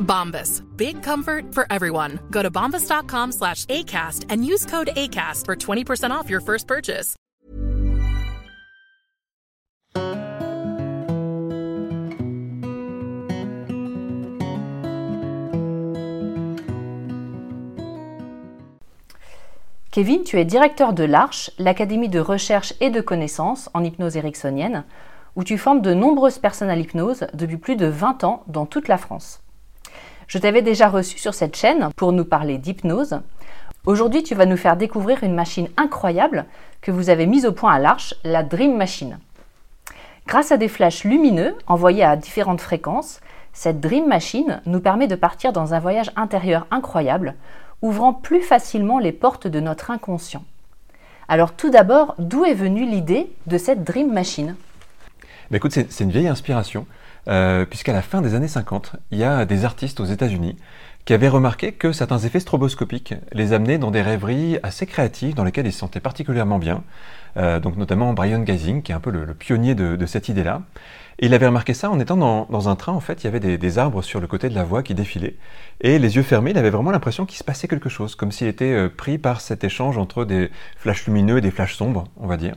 Bombas. Big comfort for everyone. Go to bombas.com slash ACAST and use code ACAST for 20% off your first purchase. Kevin, tu es directeur de l'Arche, l'Académie de recherche et de connaissances en hypnose ericksonienne, où tu formes de nombreuses personnes à l'hypnose depuis plus de 20 ans dans toute la France. Je t'avais déjà reçu sur cette chaîne pour nous parler d'hypnose. Aujourd'hui, tu vas nous faire découvrir une machine incroyable que vous avez mise au point à l'Arche, la Dream Machine. Grâce à des flashs lumineux envoyés à différentes fréquences, cette Dream Machine nous permet de partir dans un voyage intérieur incroyable, ouvrant plus facilement les portes de notre inconscient. Alors tout d'abord, d'où est venue l'idée de cette Dream Machine? Écoute, c'est une vieille inspiration, euh, puisqu'à la fin des années 50, il y a des artistes aux États-Unis qui avaient remarqué que certains effets stroboscopiques les amenaient dans des rêveries assez créatives dans lesquelles ils se sentaient particulièrement bien. Euh, donc notamment Brian Gazing, qui est un peu le, pionnier de, cette idée-là. Et il avait remarqué ça en étant dans, un train, en fait, il y avait des, des arbres sur le côté de la voie qui défilaient. Et les yeux fermés, il avait vraiment l'impression qu'il se passait quelque chose, comme s'il était euh, pris par cet échange entre des flashs lumineux et des flashs sombres, on va dire.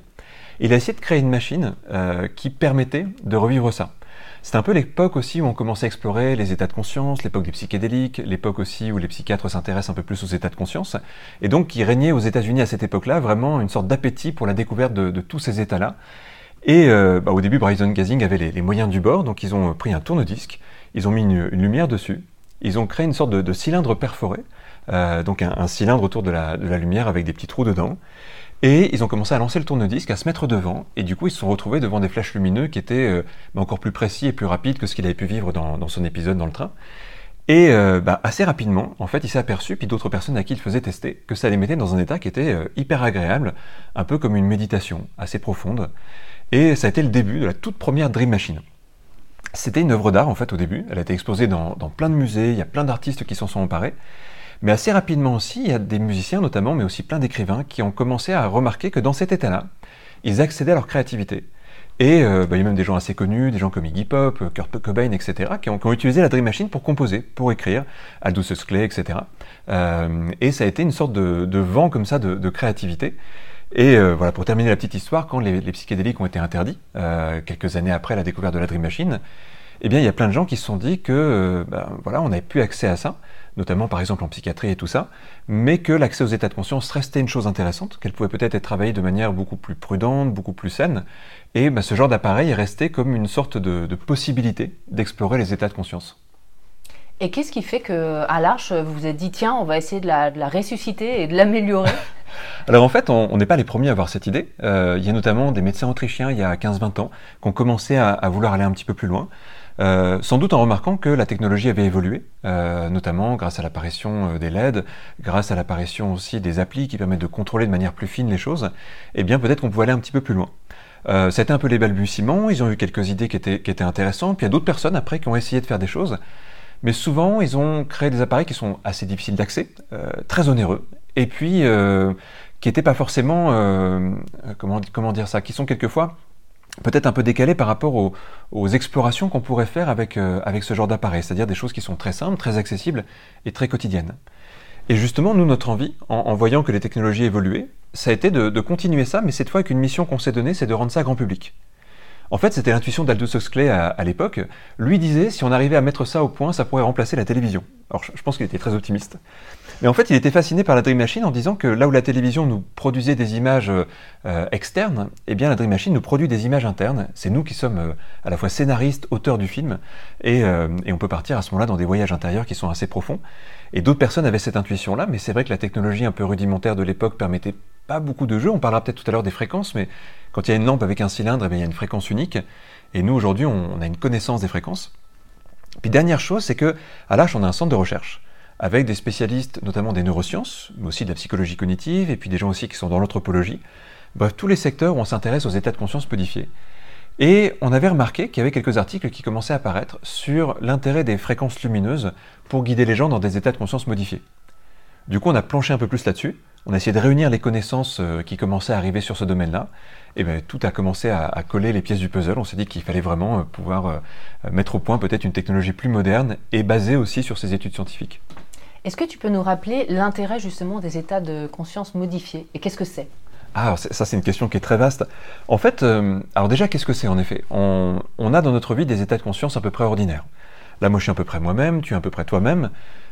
Il a essayé de créer une machine euh, qui permettait de revivre ça. C'était un peu l'époque aussi où on commençait à explorer les états de conscience, l'époque des psychédéliques, l'époque aussi où les psychiatres s'intéressent un peu plus aux états de conscience. Et donc, il régnait aux États-Unis à cette époque-là vraiment une sorte d'appétit pour la découverte de, tous ces états-là. Et euh, bah, au début, Bryson Gazing avait les, moyens du bord, donc ils ont pris un tourne-disque, ils ont mis une, lumière dessus, ils ont créé une sorte de, cylindre perforé, euh, donc un, un cylindre autour de la, de la lumière avec des petits trous dedans. Et ils ont commencé à lancer le tourne-disque, à se mettre devant, et du coup ils se sont retrouvés devant des flashs lumineux qui étaient euh, bah, encore plus précis et plus rapides que ce qu'il avait pu vivre dans, son épisode dans le train. Et euh, bah, assez rapidement, en fait, il s'est aperçu, puis d'autres personnes à qui il faisait tester, que ça les mettait dans un état qui était euh, hyper agréable, un peu comme une méditation, assez profonde. Et ça a été le début de la toute première Dream Machine. C'était une œuvre d'art en fait au début, elle a été exposée dans, dans plein de musées, il y a plein d'artistes qui s'en sont emparés. Mais assez rapidement aussi, il y a des musiciens notamment, mais aussi plein d'écrivains qui ont commencé à remarquer que dans cet état-là, ils accédaient à leur créativité. Et euh, bah, il y a même des gens assez connus, des gens comme Iggy Pop, Kurt Cobain, etc., qui ont, utilisé la Dream Machine pour composer, pour écrire, Aldous Huxley, etc. Et ça a été une sorte de, vent comme ça de, créativité. Et euh, voilà, pour terminer la petite histoire, quand les, psychédéliques ont été interdits, euh, quelques années après la découverte de la Dream Machine, eh bien, il y a plein de gens qui se sont dit que, ben, voilà, on n'avait plus accès à ça, notamment par exemple en psychiatrie et tout ça, mais que l'accès aux états de conscience restait une chose intéressante, qu'elle pouvait peut-être être travaillée de manière beaucoup plus prudente, beaucoup plus saine, et ben, ce genre d'appareil est resté comme une sorte de, de possibilité d'explorer les états de conscience. Et qu'est-ce qui fait que à l'Arche, vous vous êtes dit, tiens, on va essayer de la, de la ressusciter et de l'améliorer? Alors en fait, on on n'est pas les premiers à avoir cette idée. Euh, il y a notamment des médecins autrichiens il y a 15-20 ans qui ont commencé à, à vouloir aller un petit peu plus loin. Euh, sans doute en remarquant que la technologie avait évolué, euh, notamment grâce à l'apparition euh, des LED, grâce à l'apparition aussi des applis qui permettent de contrôler de manière plus fine les choses, eh bien peut-être qu'on pouvait aller un petit peu plus loin. Euh, un peu les balbutiements, ils ont eu quelques idées qui étaient, qui intéressantes, puis il y a d'autres personnes après qui ont essayé de faire des choses, mais souvent ils ont créé des appareils qui sont assez difficiles d'accès, très onéreux, et puis qui n'étaient pas forcément comment dire ça, qui sont quelquefois peut-être un peu décalés par rapport aux, explorations qu'on pourrait faire avec, euh, avec ce genre d'appareil, c'est-à-dire des choses qui sont très simples, très accessibles et très quotidiennes. Et justement, nous, notre envie, en, voyant que les technologies évoluaient, ça a été de, de continuer ça, mais cette fois avec une mission qu'on s'est donnée, c'est de rendre ça grand public. En fait, c'était l'intuition d'Aldous Huxley à, l'époque. Lui disait, si on arrivait à mettre ça au point, ça pourrait remplacer la télévision. Alors, je, pense qu'il était très optimiste. Mais en fait, il était fasciné par la Dream Machine en disant que là où la télévision nous produisait des images euh, externes, eh bien, la Dream Machine nous produit des images internes. C'est nous qui sommes euh, à la fois scénaristes, auteurs du film, et, euh, et on peut partir à ce moment-là dans des voyages intérieurs qui sont assez profonds. Et d'autres personnes avaient cette intuition-là, mais c'est vrai que la technologie un peu rudimentaire de l'époque permettait pas beaucoup de jeux. On parlera peut-être tout à l'heure des fréquences, mais quand il y a une lampe avec un cylindre, eh il y a une fréquence unique. Et nous, aujourd'hui, on, a une connaissance des fréquences. Puis dernière chose, c'est que à l'Arche, on a un centre de recherche avec des spécialistes, notamment des neurosciences, mais aussi de la psychologie cognitive, et puis des gens aussi qui sont dans l'anthropologie. Bref, tous les secteurs où on s'intéresse aux états de conscience modifiés. Et on avait remarqué qu'il y avait quelques articles qui commençaient à apparaître sur l'intérêt des fréquences lumineuses pour guider les gens dans des états de conscience modifiés. Du coup, on a planché un peu plus là-dessus, on a essayé de réunir les connaissances euh, qui commençaient à arriver sur ce domaine-là, et bien tout a commencé à, coller les pièces du puzzle. On s'est dit qu'il fallait vraiment euh, pouvoir euh, mettre au point peut-être une technologie plus moderne et basée aussi sur ces études scientifiques. Est-ce que tu peux nous rappeler l'intérêt justement des états de conscience modifiés et qu'est-ce que c'est? Ah, ça c'est une question qui est très vaste. En fait, alors déjà, qu'est-ce que c'est en effet? On, on, a dans notre vie des états de conscience à peu près ordinaires. Là, moi je suis à peu près moi-même, tu es à peu près toi-même,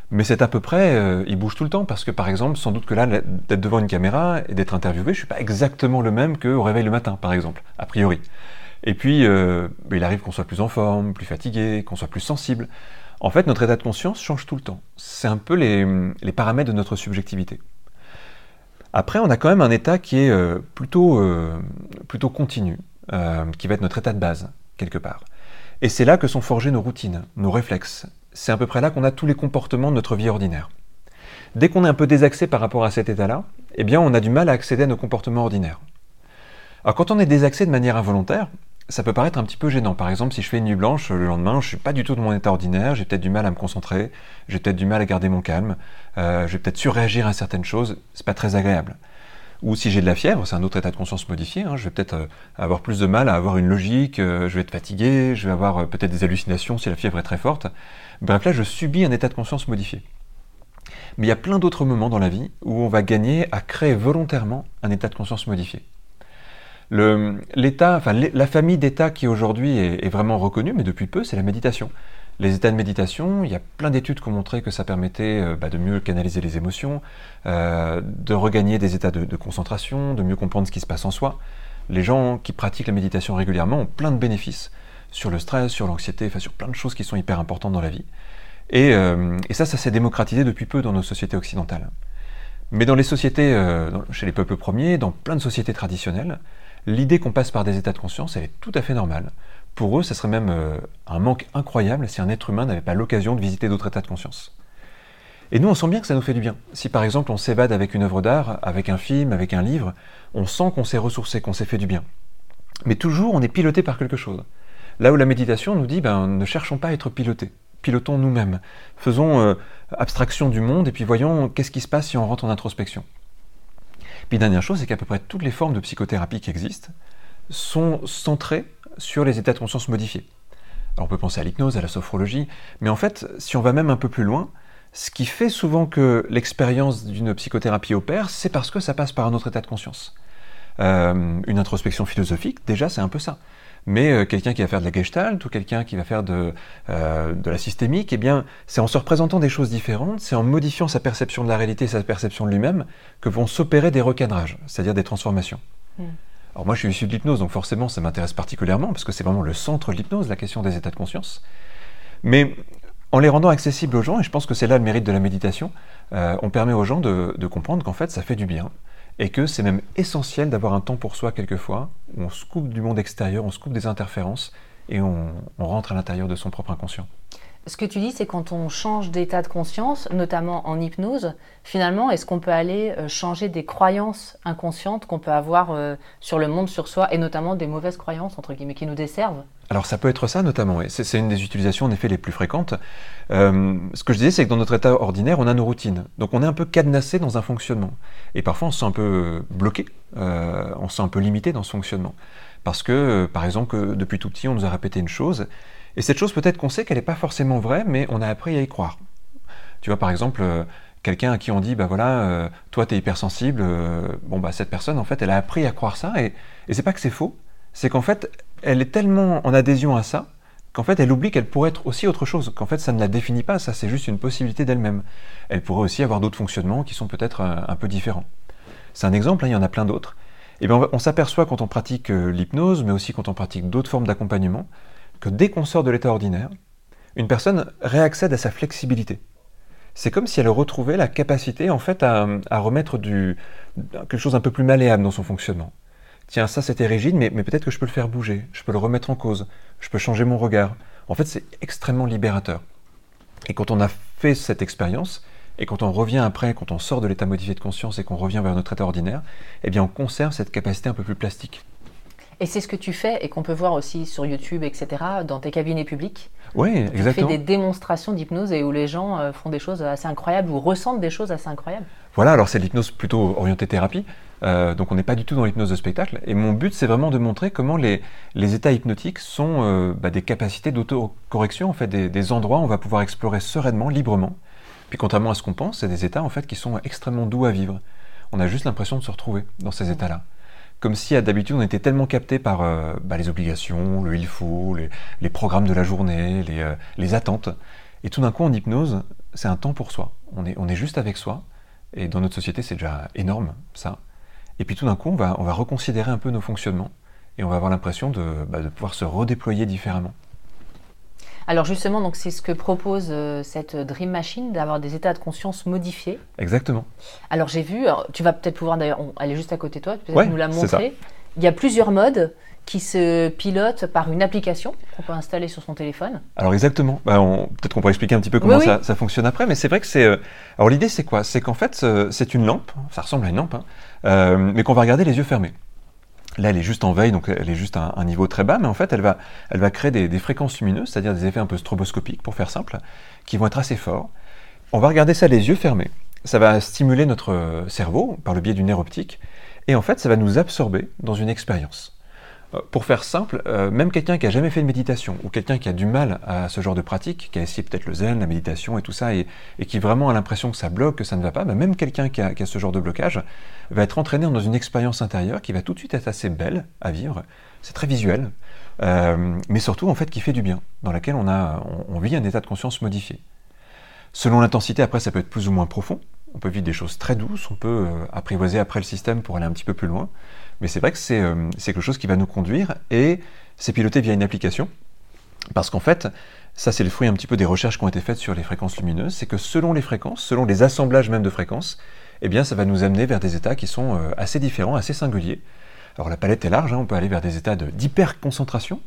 mais c'est à peu près, euh, il bouge tout le temps, parce que par exemple, sans doute que là, d'être devant une caméra et d'être interviewé, je suis pas exactement le même qu'au réveil le matin, par exemple, a priori. Et puis, euh, il arrive qu'on soit plus en forme, plus fatigué, qu'on soit plus sensible. En fait, notre état de conscience change tout le temps. C'est un peu les, les, paramètres de notre subjectivité. Après, on a quand même un état qui est euh, plutôt, plutôt continu, qui va être notre état de base, quelque part. Et c'est là que sont forgées nos routines, nos réflexes, c'est à peu près là qu'on a tous les comportements de notre vie ordinaire. Dès qu'on est un peu désaxé par rapport à cet état-là, eh bien on a du mal à accéder à nos comportements ordinaires. Alors quand on est désaxé de manière involontaire, ça peut paraître un petit peu gênant. Par exemple, si je fais une nuit blanche le lendemain, je ne suis pas du tout de mon état ordinaire, j'ai peut-être du mal à me concentrer, j'ai peut-être du mal à garder mon calme, euh, je vais peut-être surréagir à certaines choses, c'est pas très agréable. Ou si j'ai de la fièvre, c'est un autre état de conscience modifié, hein, je vais peut-être euh, avoir plus de mal à avoir une logique, euh, je vais être fatigué, je vais avoir peut-être des hallucinations si la fièvre est très forte. Bref, là, je subis un état de conscience modifié. Mais il y a plein d'autres moments dans la vie où on va gagner à créer volontairement un état de conscience modifié. la famille d'états qui aujourd'hui est, vraiment reconnue, mais depuis peu, c'est la méditation. Les états de méditation, il y a plein d'études qui ont montré que ça permettait euh, bah, de mieux canaliser les émotions, euh, de regagner des états de, concentration, de mieux comprendre ce qui se passe en soi. Les gens qui pratiquent la méditation régulièrement ont plein de bénéfices sur le stress, sur l'anxiété, sur plein de choses qui sont hyper importantes dans la vie. Euh, et, ça, ça s'est démocratisé depuis peu dans nos sociétés occidentales. Mais dans les sociétés, chez les peuples premiers, dans plein de sociétés traditionnelles, l'idée qu'on passe par des états de conscience, elle est tout à fait normale. Pour eux, ça serait même euh, un manque incroyable si un être humain n'avait pas l'occasion de visiter d'autres états de conscience. Et nous, on sent bien que ça nous fait du bien. Si par exemple on s'évade avec une œuvre d'art, avec un film, avec un livre, on sent qu'on s'est ressourcé, qu'on s'est fait du bien. Mais toujours, on est piloté par quelque chose. Là où la méditation nous dit, ben, ne cherchons pas à être pilotés, pilotons nous-mêmes. Faisons euh, abstraction du monde et puis voyons qu'est-ce qui se passe si on rentre en introspection. Puis dernière chose, c'est qu'à peu près toutes les formes de psychothérapie qui existent sont centrées sur les états de conscience modifiés. Alors on peut penser à l'hypnose, à la sophrologie, mais en fait, si on va même un peu plus loin, ce qui fait souvent que l'expérience d'une psychothérapie opère, c'est parce que ça passe par un autre état de conscience. Euh, une introspection philosophique, déjà, c'est un peu ça mais euh, quelqu'un qui va faire de la gestalt ou quelqu'un qui va faire de, euh, de la systémique, eh bien, c'est en se représentant des choses différentes, c'est en modifiant sa perception de la réalité, sa perception de lui-même, que vont s'opérer des recadrages, c'est-à-dire des transformations. Hmm. Alors moi, je suis issu de l'hypnose, donc forcément, ça m'intéresse particulièrement, parce que c'est vraiment le centre de l'hypnose, la question des états de conscience. Mais en les rendant accessibles aux gens, et je pense que c'est là le mérite de la méditation, euh, on permet aux gens de, de comprendre qu'en fait, ça fait du bien, et que c'est même essentiel d'avoir un temps pour soi quelquefois, où on se coupe du monde extérieur, on se coupe des interférences, et on, rentre à l'intérieur de son propre inconscient. Ce que tu dis, c'est quand on change d'état de conscience, notamment en hypnose, finalement, est-ce qu'on peut aller euh, changer des croyances inconscientes qu'on peut avoir euh, sur le monde, sur soi, et notamment des mauvaises croyances, entre guillemets, qui nous desservent? Alors ça peut être ça notamment, c'est une des utilisations en effet les plus fréquentes. Euh, ce que je disais, c'est que dans notre état ordinaire, on a nos routines. Donc on est un peu cadenassé dans un fonctionnement. Et parfois on se sent un peu bloqué, on se sent un peu limité dans ce fonctionnement. Parce que, par exemple, depuis tout petit, on nous a répété une chose, et cette chose, peut-être qu'on sait qu'elle n'est pas forcément vraie, mais on a appris à y croire. Tu vois, par exemple, euh, quelqu'un à qui on dit, bah voilà, euh, toi, tu es hypersensible, euh, bon, bah cette personne, en fait, elle a appris à croire ça, et, et c'est pas que c'est faux, c'est qu'en fait, elle est tellement en adhésion à ça, qu'en fait, elle oublie qu'elle pourrait être aussi autre chose, qu'en fait, ça ne la définit pas, ça, c'est juste une possibilité d'elle-même. Elle pourrait aussi avoir d'autres fonctionnements qui sont peut-être un, peu différents. C'est un exemple, hein, il y en a plein d'autres. Et eh bien, on s'aperçoit quand on pratique l'hypnose, mais aussi quand on pratique d'autres formes d'accompagnement, que dès qu'on sort de l'état ordinaire, une personne réaccède à sa flexibilité. C'est comme si elle retrouvait la capacité en fait à, remettre du, quelque chose un peu plus malléable dans son fonctionnement. Tiens, ça c'était rigide, mais, mais peut-être que je peux le faire bouger, je peux le remettre en cause, je peux changer mon regard. En fait, c'est extrêmement libérateur. Et quand on a fait cette expérience, et quand on revient après, quand on sort de l'état modifié de conscience et qu'on revient vers notre état ordinaire, eh bien on conserve cette capacité un peu plus plastique. Et c'est ce que tu fais et qu'on peut voir aussi sur YouTube, etc., dans tes cabinets publics. Oui, exactement. Tu fais des démonstrations d'hypnose et où les gens euh, font des choses assez incroyables ou ressentent des choses assez incroyables. Voilà, alors c'est l'hypnose plutôt orientée thérapie. Euh, donc on n'est pas du tout dans l'hypnose de spectacle. Et mon but, c'est vraiment de montrer comment les, les états hypnotiques sont euh, bah, des capacités d'autocorrection, en fait, des, des, endroits où on va pouvoir explorer sereinement, librement. Puis contrairement à ce qu'on pense, c'est des états en fait qui sont extrêmement doux à vivre. On a juste l'impression de se retrouver dans ces états-là comme si d'habitude on était tellement capté par euh, bah, les obligations, le il faut, les, programmes de la journée, euh, les, attentes. Et tout d'un coup en hypnose, c'est un temps pour soi. On est, on est juste avec soi. Et dans notre société, c'est déjà énorme, ça. Et puis tout d'un coup, on va, on va reconsidérer un peu nos fonctionnements et on va avoir l'impression de, bah, de pouvoir se redéployer différemment. Alors justement, donc c'est ce que propose euh, cette Dream Machine, d'avoir des états de conscience modifiés. Exactement. Alors j'ai vu, tu vas peut-être pouvoir d'ailleurs, elle est juste à côté de toi, tu peux nous la montrer. Il y a plusieurs modes qui se pilotent par une application qu'on peut installer sur son téléphone. Alors exactement. Bah, peut-être qu'on pourrait expliquer un petit peu comment ça, fonctionne après, mais c'est vrai que c'est. Euh, alors l'idée c'est quoi? C'est qu'en fait c'est une lampe, ça ressemble à une lampe, hein, euh, mais qu'on va regarder les yeux fermés. Là, elle est juste en veille, donc elle est juste à un, niveau très bas, mais en fait, elle va, elle va créer des, fréquences lumineuses, c'est-à-dire des effets un peu stroboscopiques, pour faire simple, qui vont être assez forts. On va regarder ça les yeux fermés. Ça va stimuler notre cerveau par le biais du nerf optique, et en fait, ça va nous absorber dans une expérience. Euh, pour faire simple, euh, même quelqu'un qui a jamais fait de méditation ou quelqu'un qui a du mal à ce genre de pratique, qui a essayé peut-être le zen, la méditation et tout ça, et, qui vraiment a l'impression que ça bloque, que ça ne va pas, bah, même quelqu'un qui a, ce genre de blocage va être entraîné dans une expérience intérieure qui va tout de suite être assez belle à vivre. C'est très visuel, euh, mais surtout en fait qui fait du bien, dans laquelle on, vit un état de conscience modifié. Selon l'intensité, après, ça peut être plus ou moins profond. On peut vivre des choses très douces, on peut apprivoiser après le système pour aller un petit peu plus loin. Mais c'est vrai que euh, c'est quelque chose qui va nous conduire et c'est piloté via une application. Parce qu'en fait, ça c'est le fruit un petit peu des recherches qui ont été faites sur les fréquences lumineuses, c'est que selon les fréquences, selon les assemblages même de fréquences, eh bien ça va nous amener vers des états qui sont euh, assez différents, assez singuliers. Alors la palette est large, hein, on peut aller vers des états d'hyper-concentration,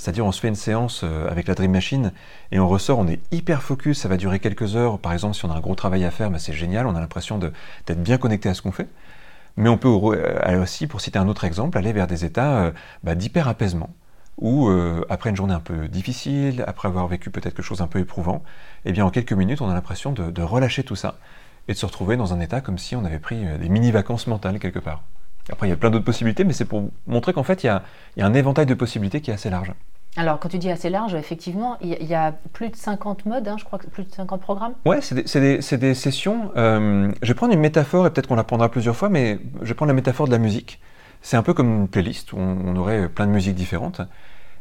c'est-à-dire on se fait une séance euh, avec la Dream Machine et on ressort, on est hyper focus, ça va durer quelques heures. Par exemple, si on a un gros travail à faire, bah, c'est génial, on a l'impression d'être bien connecté à ce qu'on fait. Mais on peut euh, aussi, pour citer un autre exemple, aller vers des états euh, bah, d'hyper-apaisement, où euh, après une journée un peu difficile, après avoir vécu peut-être quelque chose un peu éprouvant, eh bien en quelques minutes on a l'impression de, relâcher tout ça et de se retrouver dans un état comme si on avait pris des mini-vacances mentales quelque part. Après il y a plein d'autres possibilités, mais c'est pour montrer qu'en fait il y a un éventail de possibilités qui est assez large. Alors, quand tu dis assez large, effectivement, il y, a plus de 50 modes, hein, je crois que plus de 50 programmes. Ouais, c'est des, sessions. Euh, je vais prendre une métaphore, et peut-être qu'on la prendra plusieurs fois, mais je vais prendre la métaphore de la musique. C'est un peu comme une playlist où on, aurait plein de musiques différentes.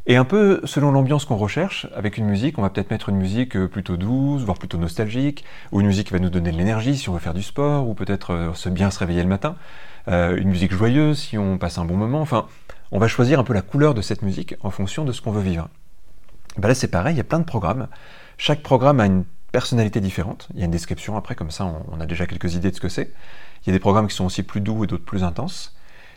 Et un peu selon l'ambiance qu'on recherche, avec une musique, on va peut-être mettre une musique euh, plutôt douce, voire plutôt nostalgique, ou une musique qui va nous donner de l'énergie si on veut faire du sport, ou peut-être euh, se bien se réveiller le matin. Une musique joyeuse si on passe un bon moment. Enfin, on va choisir un peu la couleur de cette musique en fonction de ce qu'on veut vivre. Ben là, c'est pareil, il y a plein de programmes. Chaque programme a une personnalité différente. Il y a une description après, comme ça, on, a déjà quelques idées de ce que c'est. Il y a des programmes qui sont aussi plus doux et d'autres plus intenses.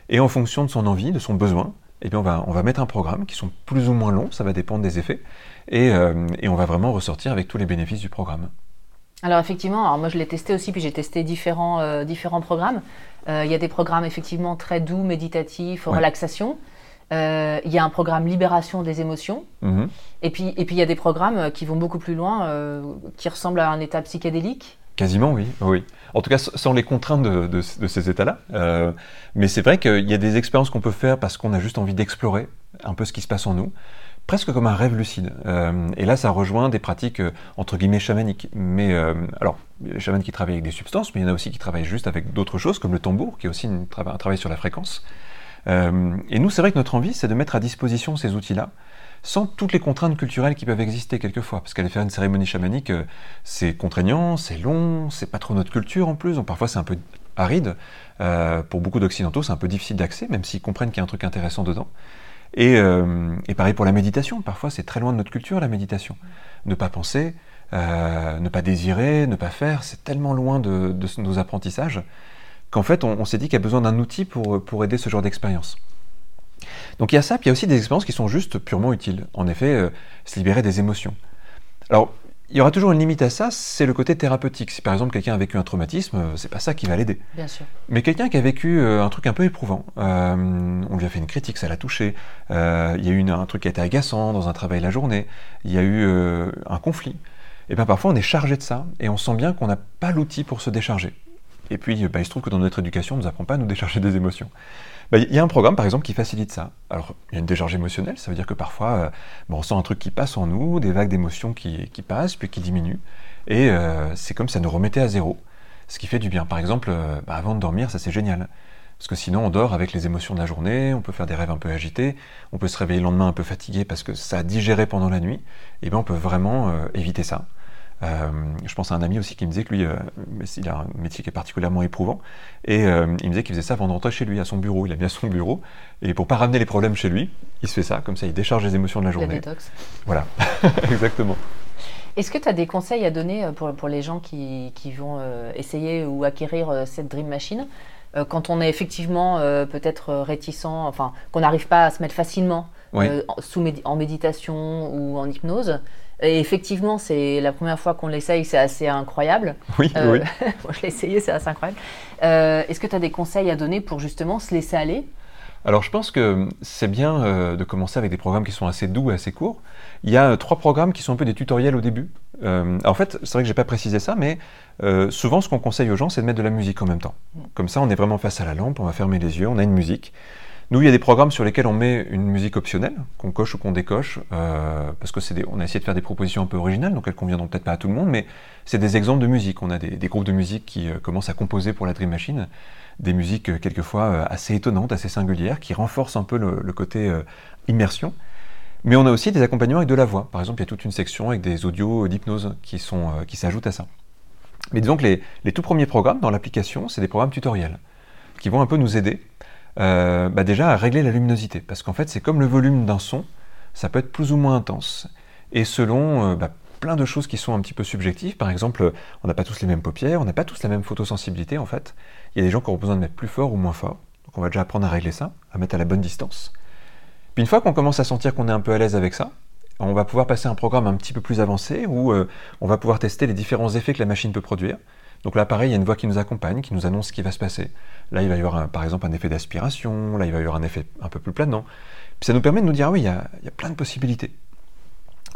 Et en fonction de son envie, de son besoin, eh bien on va, mettre un programme qui sont plus ou moins longs, ça va dépendre des effets, et, euh, et on va vraiment ressortir avec tous les bénéfices du programme. Alors effectivement, alors moi je l'ai testé aussi, puis j'ai testé différents, euh, différents programmes. Euh, il y a des programmes effectivement très doux, méditatifs, Ouais. relaxation. Euh, Il y a un programme libération des émotions. Mhm. Et puis et puis il y a des programmes qui vont beaucoup plus loin, qui ressemblent à un état psychédélique. Quasiment, oui. oui. En tout cas, sans les contraintes de, de- de ces états-là. Euh, mais c'est vrai qu'il y a des expériences qu'on peut faire parce qu'on a juste envie d'explorer un peu ce qui se passe en nous, presque comme un rêve lucide. Euh, et là, ça rejoint des pratiques euh, entre guillemets chamaniques. Mais euh, alors, les chamans qui travaillent avec des substances, mais il y en a aussi qui travaillent juste avec d'autres choses, comme le tambour, qui est aussi un travail sur la fréquence. Et nous, c'est vrai que notre envie, c'est de mettre à disposition ces outils-là, sans toutes les contraintes culturelles qui peuvent exister quelquefois. Parce qu'aller faire une cérémonie chamanique, c'est contraignant, c'est long, c'est pas trop notre culture en plus, parfois c'est un peu aride. Pour beaucoup d'occidentaux, c'est un peu difficile d'accès, même s'ils comprennent qu'il y a un truc intéressant dedans. Et, euh, et pareil pour la méditation, parfois c'est très loin de notre culture la méditation. Ne pas penser, euh, ne pas désirer, ne pas faire, c'est tellement loin de, nos apprentissages qu'en fait on, s'est dit qu'il y a besoin d'un outil pour, pour aider ce genre d'expérience. Donc il y a ça, puis il y a aussi des expériences qui sont juste purement utiles. En effet, euh, se libérer des émotions. Alors, il y aura toujours une limite à ça, c'est le côté thérapeutique. Si par exemple quelqu'un a vécu un traumatisme, euh, c'est pas ça qui va l'aider. Bien sûr. Mais quelqu'un qui a vécu euh, un truc un peu éprouvant, euh, on lui a fait une critique, ça l'a touché, euh, il y a eu une- un truc qui a été agaçant dans un travail la journée, il y a eu euh, un conflit, et bien parfois on est chargé de ça, et on sent bien qu'on n'a pas l'outil pour se décharger. Et puis bah, il se trouve que dans notre éducation, on ne nous apprend pas à nous décharger des émotions. Bah, Il y a un programme par exemple qui facilite ça. Alors il y a une décharge émotionnelle, ça veut dire que parfois euh, on sent un truc qui passe en nous, des vagues d'émotions qui, passent, puis qui diminuent, et euh, c'est comme si ça nous remettait à zéro ce qui fait du bien. Par exemple, euh, bah, avant de dormir, ça c'est génial. Parce que sinon, on dort avec les émotions de la journée, on peut faire des rêves un peu agités, on peut se réveiller le lendemain un peu fatigué parce que ça a digéré pendant la nuit. Et bien, on peut vraiment éviter ça. Euh, je pense à un ami aussi qui me disait que lui, euh, il a un métier qui est particulièrement éprouvant, et euh, il me disait qu'il faisait ça avant de rentrer chez lui, à son bureau. Il a mis à son bureau, et pour pas ramener les problèmes chez lui, il se fait ça, comme ça il décharge les émotions de la La journée. détox. Voilà, exactement. Est-ce que tu as des conseils à donner euh, pour, pour les gens qui, qui vont essayer ou acquérir cette Dream Machine quand on est effectivement peut-être réticent, enfin qu'on n'arrive pas à se mettre facilement Oui. sous en méditation ou en hypnose et effectivement, c'est la première fois qu'on l'essaye, c'est assez incroyable. Oui, Euh, oui. moi, je l'ai essayé, c'est assez incroyable. Euh, Est-ce que tu as des conseils à donner pour justement se laisser aller? Alors je pense que c'est bien euh, de commencer avec des programmes qui sont assez doux et assez courts. Il y a trois programmes qui sont un peu des tutoriels au début. En fait, c'est vrai que j'ai pas précisé ça, mais souvent ce qu'on conseille aux gens, c'est de mettre de la musique en même temps. Comme ça, on est vraiment face à la lampe, on va fermer les yeux, on a une musique. Nous, il y a des programmes sur lesquels on met une musique optionnelle, qu'on coche ou qu'on décoche, euh, parce que c'est on a essayé de faire des propositions un peu originales, donc elles conviendront peut-être pas à tout le monde, mais c'est des exemples de musique. On a des, groupes de musique qui euh, commencent à composer pour la Dream Machine, des musiques euh, quelquefois assez étonnantes, assez singulières, qui renforcent un peu le, côté immersion. Mais on a aussi des accompagnements avec de la voix. Par exemple, il y a toute une section avec des audios d'hypnose qui, sont, qui s'ajoutent à ça. Mais disons que les, les tout premiers programmes dans l'application, c'est des programmes tutoriels qui vont un peu nous aider euh, bah déjà à régler la luminosité. Parce qu'en fait, c'est comme le volume d'un son, ça peut être plus ou moins intense. Et selon euh, bah, plein de choses qui sont un petit peu subjectives, par exemple, on n'a pas tous les mêmes paupières, on n'a pas tous la même photosensibilité en fait. Il y a des gens qui auront besoin de mettre plus fort ou moins fort. Donc on va déjà apprendre à régler ça, à mettre à la bonne distance. Puis une fois qu'on commence à sentir qu'on est un peu à l'aise avec ça, on va pouvoir passer à un programme un petit peu plus avancé où euh, on va pouvoir tester les différents effets que la machine peut produire. Donc là, pareil, il y a une voix qui nous accompagne, qui nous annonce ce qui va se passer. Là, il va y avoir par exemple un effet d'aspiration, là, il va y avoir un effet un peu plus planant. Puis ça nous permet de nous dire, ah oui, il y a, plein de possibilités.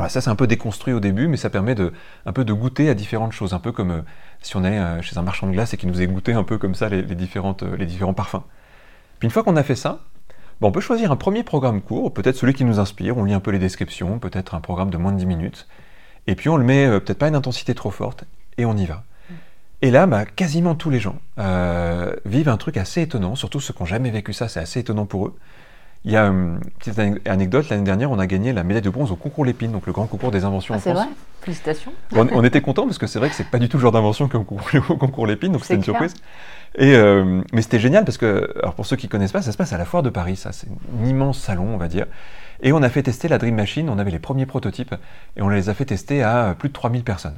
Ça, c'est un peu déconstruit au début, mais ça permet de, un peu de goûter à différentes choses, un peu comme euh, si on allait euh, chez un marchand de glace et qu'il nous faisait goûter un peu comme ça les, euh, différents parfums. Puis une fois qu'on a fait ça, on peut choisir un premier programme court, peut-être celui qui nous inspire, on lit un peu les descriptions, peut-être un programme de moins de 10 minutes, et puis on le met euh, peut-être pas à une intensité trop forte, et on y va. Et là, bah, quasiment tous les gens euh, vivent un truc assez étonnant, surtout ceux qui n'ont jamais vécu ça, c'est assez étonnant pour eux. Il y a une petite ane- anecdote, l'année dernière, on a gagné la médaille de bronze au concours Lépine, donc le grand concours des inventions Ah, en C'est France. vrai Félicitations. On, on était content parce que c'est vrai que c'est pas du tout le genre d'invention concours, au concours Lépine, donc C'est c'était une surprise. Et, euh, mais c'était génial parce que, alors pour ceux qui connaissent pas, ça se passe à la foire de Paris, ça c'est un immense salon, on va dire. Et on a fait tester la Dream Machine, on avait les premiers prototypes et on les a fait tester à plus de 3000 personnes.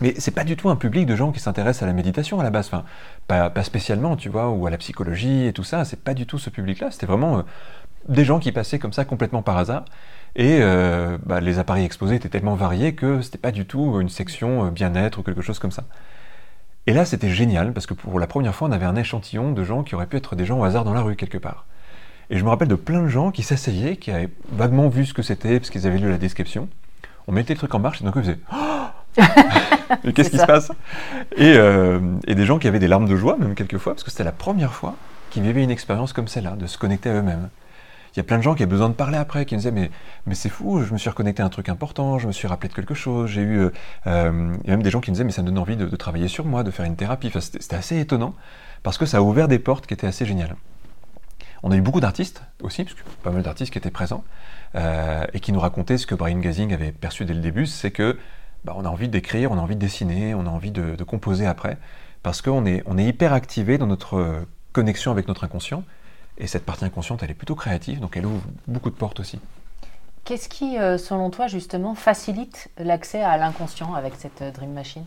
Mais c'est pas du tout un public de gens qui s'intéressent à la méditation à la base, enfin, pas, spécialement, tu vois, ou à la psychologie et tout ça, c'est pas du tout ce public-là, c'était vraiment euh, des gens qui passaient comme ça complètement par hasard, et euh, bah, les appareils exposés étaient tellement variés que c'était pas du tout une section euh, bien-être ou quelque chose comme ça. Et là, c'était génial, parce que pour la première fois, on avait un échantillon de gens qui auraient pu être des gens au hasard dans la rue quelque part. Et je me rappelle de plein de gens qui s'asseyaient, qui avaient vaguement vu ce que c'était, parce qu'ils avaient lu la description. On mettait le truc en marche, et coup, ils faisaient oh Mais qu'est-ce qui se passe? Et, euh, et, des gens qui avaient des larmes de joie, même quelquefois, parce que c'était la première fois qu'ils vivaient une expérience comme celle-là, de se connecter à eux-mêmes. Il y a plein de gens qui avaient besoin de parler après, qui me disaient mais, mais c'est fou, je me suis reconnecté à un truc important, je me suis rappelé de quelque chose, j'ai eu... Euh, il y a même des gens qui me disaient mais ça me donne envie de, de travailler sur moi, de faire une thérapie. Enfin, c'était assez étonnant, parce que ça a ouvert des portes qui étaient assez géniales. On a eu beaucoup d'artistes aussi, parce que pas mal d'artistes qui étaient présents, euh, et qui nous racontaient ce que Brian Gazing avait perçu dès le début, c'est que bah, on a envie d'écrire, on a envie de dessiner, on a envie de, de composer après, parce qu'on est, on est hyper activé dans notre connexion avec notre inconscient, et cette partie inconsciente, elle est plutôt créative, donc elle ouvre beaucoup de portes aussi. Qu'est-ce qui, euh, selon toi, justement, facilite l'accès à l'inconscient avec cette euh, Dream Machine?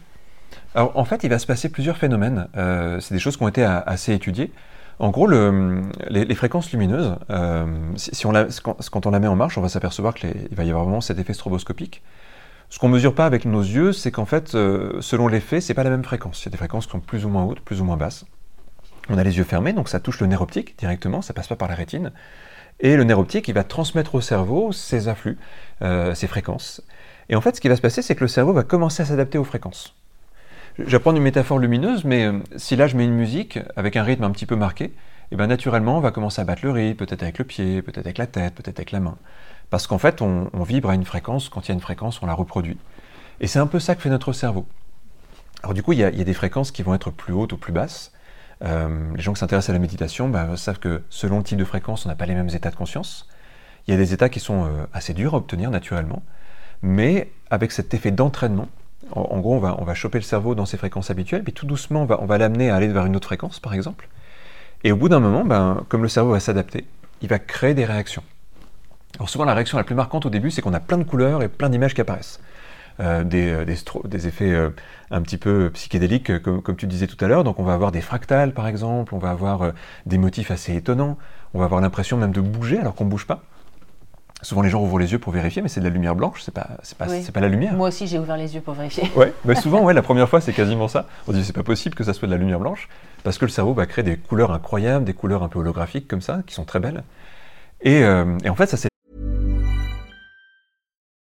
Alors, en fait, il va se passer plusieurs phénomènes. Euh, c'est des choses qui ont été assez étudiées. En gros, le, les, les, fréquences lumineuses, euh, si on la, quand, quand, on la met en marche, on va s'apercevoir qu'il va y avoir vraiment cet effet stroboscopique. Ce qu'on ne mesure pas avec nos yeux, c'est qu'en fait, euh, selon l'effet, c'est pas la même fréquence. Il y a des fréquences qui sont plus ou moins hautes, plus ou moins basses. On a les yeux fermés, donc ça touche le nerf optique directement, ça passe pas par la rétine. Et le nerf optique, il va transmettre au cerveau ses afflux, euh, ses fréquences. Et en fait, ce qui va se passer, c'est que le cerveau va commencer à s'adapter aux fréquences. J'apprends une métaphore lumineuse, mais euh, si là je mets une musique avec un rythme un petit peu marqué, et eh bien naturellement on va commencer à battre le rythme, peut-être avec le pied, peut-être avec la tête, peut-être avec la main. Parce qu'en fait, on, vibre à une fréquence, quand il y a une fréquence, on la reproduit. Et c'est un peu ça que fait notre cerveau. Alors du coup, il y, a, des fréquences qui vont être plus hautes ou plus basses. Euh, les gens qui s'intéressent à la méditation bah, savent que selon le type de fréquence, on n'a pas les mêmes états de conscience. Il y a des états qui sont euh, assez durs à obtenir naturellement, mais avec cet effet d'entraînement, en, gros, on va, choper le cerveau dans ses fréquences habituelles, puis tout doucement, on va, on va l'amener à aller vers une autre fréquence, par exemple. Et au bout d'un moment, ben, comme le cerveau va s'adapter, il va créer des réactions. Alors souvent, la réaction la plus marquante au début, c'est qu'on a plein de couleurs et plein d'images qui apparaissent. Euh, des, des, des, effets euh, un petit peu psychédéliques, euh, comme, comme, tu disais tout à l'heure. Donc on va avoir des fractales, par exemple, on va avoir euh, des motifs assez étonnants, on va avoir l'impression même de bouger alors qu'on ne bouge pas. Souvent les gens ouvrent les yeux pour vérifier, mais c'est de la lumière blanche, c'est pas, c'est pas, oui. c'est pas la lumière. Moi aussi j'ai ouvert les yeux pour vérifier. Ouais, bah souvent ouais, la première fois c'est quasiment ça. On dit c'est pas possible que ça soit de la lumière blanche, parce que le cerveau va créer des couleurs incroyables, des couleurs un peu holographiques comme ça, qui sont très belles. Et, euh, et en fait ça c'est